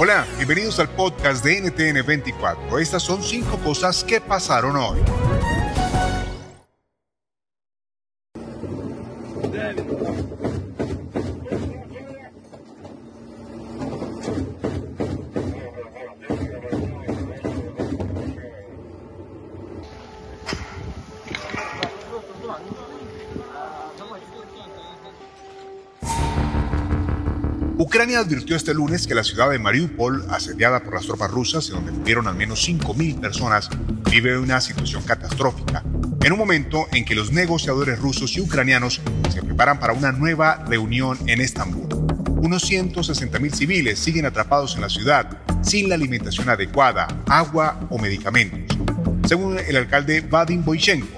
Hola, bienvenidos al podcast de NTN 24. Estas son cinco cosas que pasaron hoy. Ucrania advirtió este lunes que la ciudad de Mariupol, asediada por las tropas rusas y donde murieron al menos 5.000 personas, vive una situación catastrófica, en un momento en que los negociadores rusos y ucranianos se preparan para una nueva reunión en Estambul. Unos 160.000 civiles siguen atrapados en la ciudad sin la alimentación adecuada, agua o medicamentos. Según el alcalde Vadim Boychenko,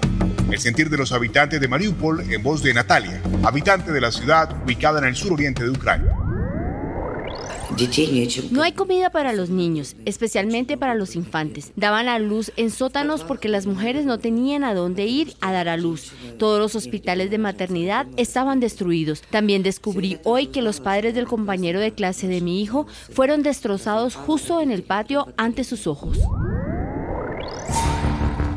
el sentir de los habitantes de Mariupol en voz de Natalia, habitante de la ciudad ubicada en el suroriente de Ucrania. No hay comida para los niños, especialmente para los infantes. Daban a luz en sótanos porque las mujeres no tenían a dónde ir a dar a luz. Todos los hospitales de maternidad estaban destruidos. También descubrí hoy que los padres del compañero de clase de mi hijo fueron destrozados justo en el patio ante sus ojos.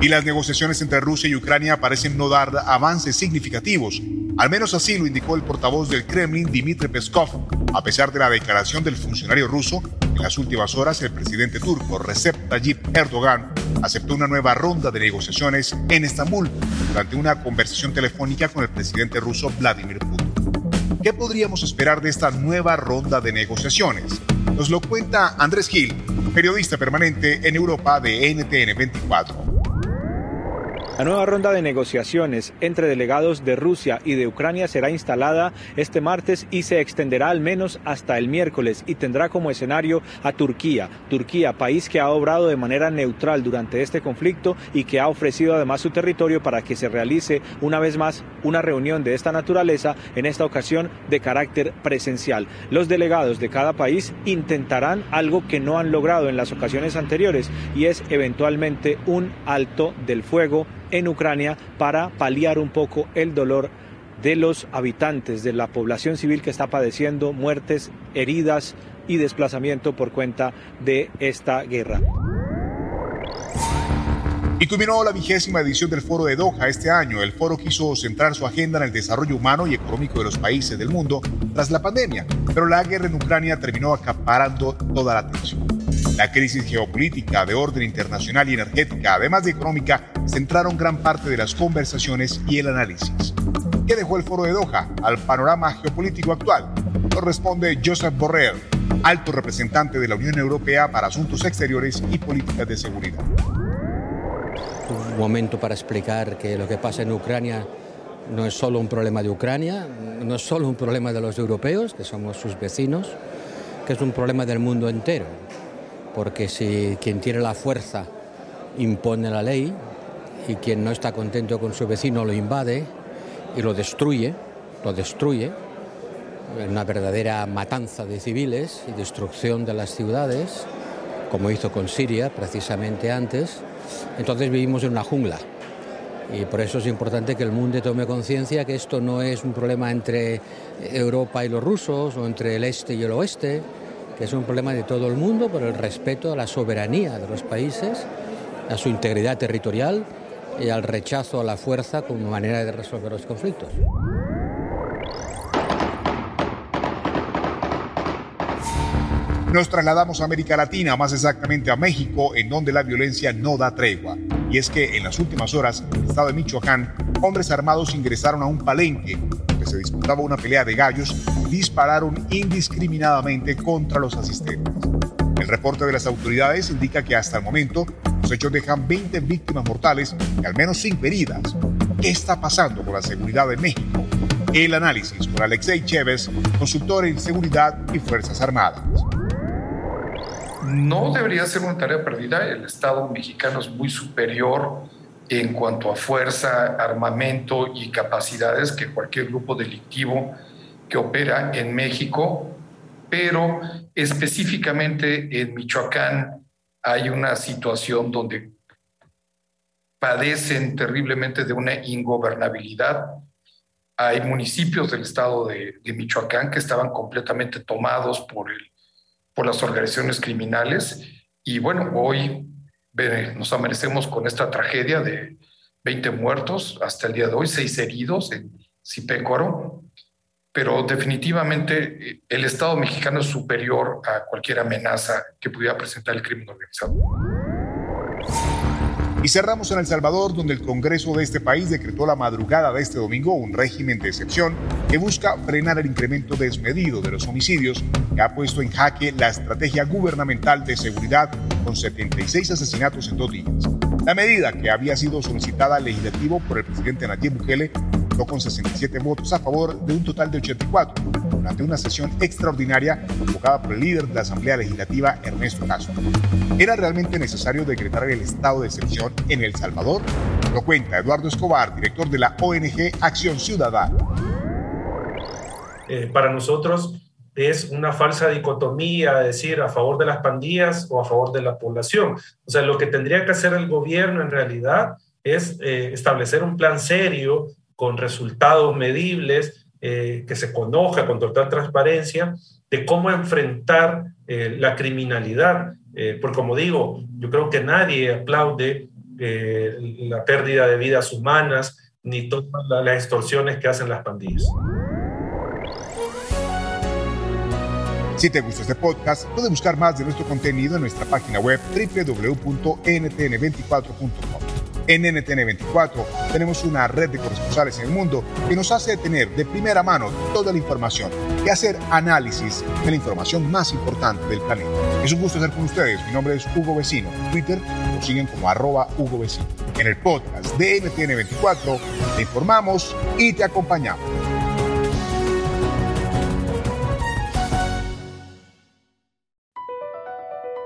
Y las negociaciones entre Rusia y Ucrania parecen no dar avances significativos. Al menos así lo indicó el portavoz del Kremlin, Dmitry Peskov, a pesar de la declaración del funcionario ruso. En las últimas horas, el presidente turco Recep Tayyip Erdogan aceptó una nueva ronda de negociaciones en Estambul durante una conversación telefónica con el presidente ruso Vladimir Putin. ¿Qué podríamos esperar de esta nueva ronda de negociaciones? Nos lo cuenta Andrés Gil, periodista permanente en Europa de NTN 24. La nueva ronda de negociaciones entre delegados de Rusia y de Ucrania será instalada este martes y se extenderá al menos hasta el miércoles y tendrá como escenario a Turquía. Turquía, país que ha obrado de manera neutral durante este conflicto y que ha ofrecido además su territorio para que se realice una vez más una reunión de esta naturaleza, en esta ocasión de carácter presencial. Los delegados de cada país intentarán algo que no han logrado en las ocasiones anteriores y es eventualmente un alto del fuego en Ucrania para paliar un poco el dolor de los habitantes, de la población civil que está padeciendo muertes, heridas y desplazamiento por cuenta de esta guerra. Y culminó la vigésima edición del Foro de Doha este año. El foro quiso centrar su agenda en el desarrollo humano y económico de los países del mundo tras la pandemia, pero la guerra en Ucrania terminó acaparando toda la atención. La crisis geopolítica de orden internacional y energética, además de económica, centraron gran parte de las conversaciones y el análisis. ¿Qué dejó el foro de Doha al panorama geopolítico actual? Nos responde Joseph Borrell, alto representante de la Unión Europea para Asuntos Exteriores y Políticas de Seguridad. Un momento para explicar que lo que pasa en Ucrania no es solo un problema de Ucrania, no es solo un problema de los europeos, que somos sus vecinos, que es un problema del mundo entero porque si quien tiene la fuerza impone la ley y quien no está contento con su vecino lo invade y lo destruye, lo destruye, una verdadera matanza de civiles y destrucción de las ciudades, como hizo con Siria precisamente antes, entonces vivimos en una jungla. Y por eso es importante que el mundo tome conciencia que esto no es un problema entre Europa y los rusos o entre el este y el oeste, que es un problema de todo el mundo por el respeto a la soberanía de los países, a su integridad territorial y al rechazo a la fuerza como manera de resolver los conflictos. Nos trasladamos a América Latina, más exactamente a México, en donde la violencia no da tregua. Y es que en las últimas horas, en el estado de Michoacán, hombres armados ingresaron a un palenque donde se disputaba una pelea de gallos y dispararon indiscriminadamente contra los asistentes. El reporte de las autoridades indica que hasta el momento los hechos dejan 20 víctimas mortales y al menos 5 heridas. ¿Qué está pasando con la seguridad de México? El análisis por Alexei Chévez, consultor en seguridad y Fuerzas Armadas no debería ser una tarea perdida. El Estado mexicano es muy superior en cuanto a fuerza, armamento y capacidades que cualquier grupo delictivo que opera en México, pero específicamente en Michoacán hay una situación donde padecen terriblemente de una ingobernabilidad. Hay municipios del estado de, Michoacán que estaban completamente tomados por el por las organizaciones criminales. Y bueno, hoy nos amanecemos con esta tragedia de 20 muertos hasta el día de hoy, 6 heridos en Zipécuaro. Pero definitivamente eh, el Estado mexicano es superior a cualquier amenaza que pudiera presentar el crimen organizado. Y cerramos en El Salvador, donde el Congreso de este país decretó la madrugada de este domingo un régimen de excepción que busca frenar el incremento desmedido de los homicidios que ha puesto en jaque la estrategia gubernamental de seguridad con 76 asesinatos en dos días. La medida que había sido solicitada al legislativo por el presidente Nayib Bukele con 67 votos a favor de un total de 84 durante una sesión extraordinaria convocada por el líder de la Asamblea Legislativa, Ernesto Castro. ¿Era realmente necesario decretar el estado de excepción en El Salvador? Lo cuenta Eduardo Escobar, director de la ONG Acción Ciudadana. Eh, para nosotros es una falsa dicotomía, decir a favor de las pandillas o a favor de la población. O sea, lo que tendría que hacer el gobierno en realidad es eh, establecer un plan serio con resultados medibles, eh, que se conozca con total transparencia, de cómo enfrentar eh, la criminalidad. Eh, porque como digo, yo creo que nadie aplaude la pérdida de vidas humanas ni todas las extorsiones que hacen las pandillas. Si te gusta este podcast, puedes buscar más de nuestro contenido en nuestra página web www.ntn24.com. En NTN24 tenemos una red de corresponsales en el mundo que nos hace tener de primera mano toda la información y hacer análisis de la información más importante del planeta. Es un gusto estar con ustedes. Mi nombre es Hugo Vecino. En Twitter nos siguen como arroba Hugo Vecino. En el podcast de NTN24 te informamos y te acompañamos.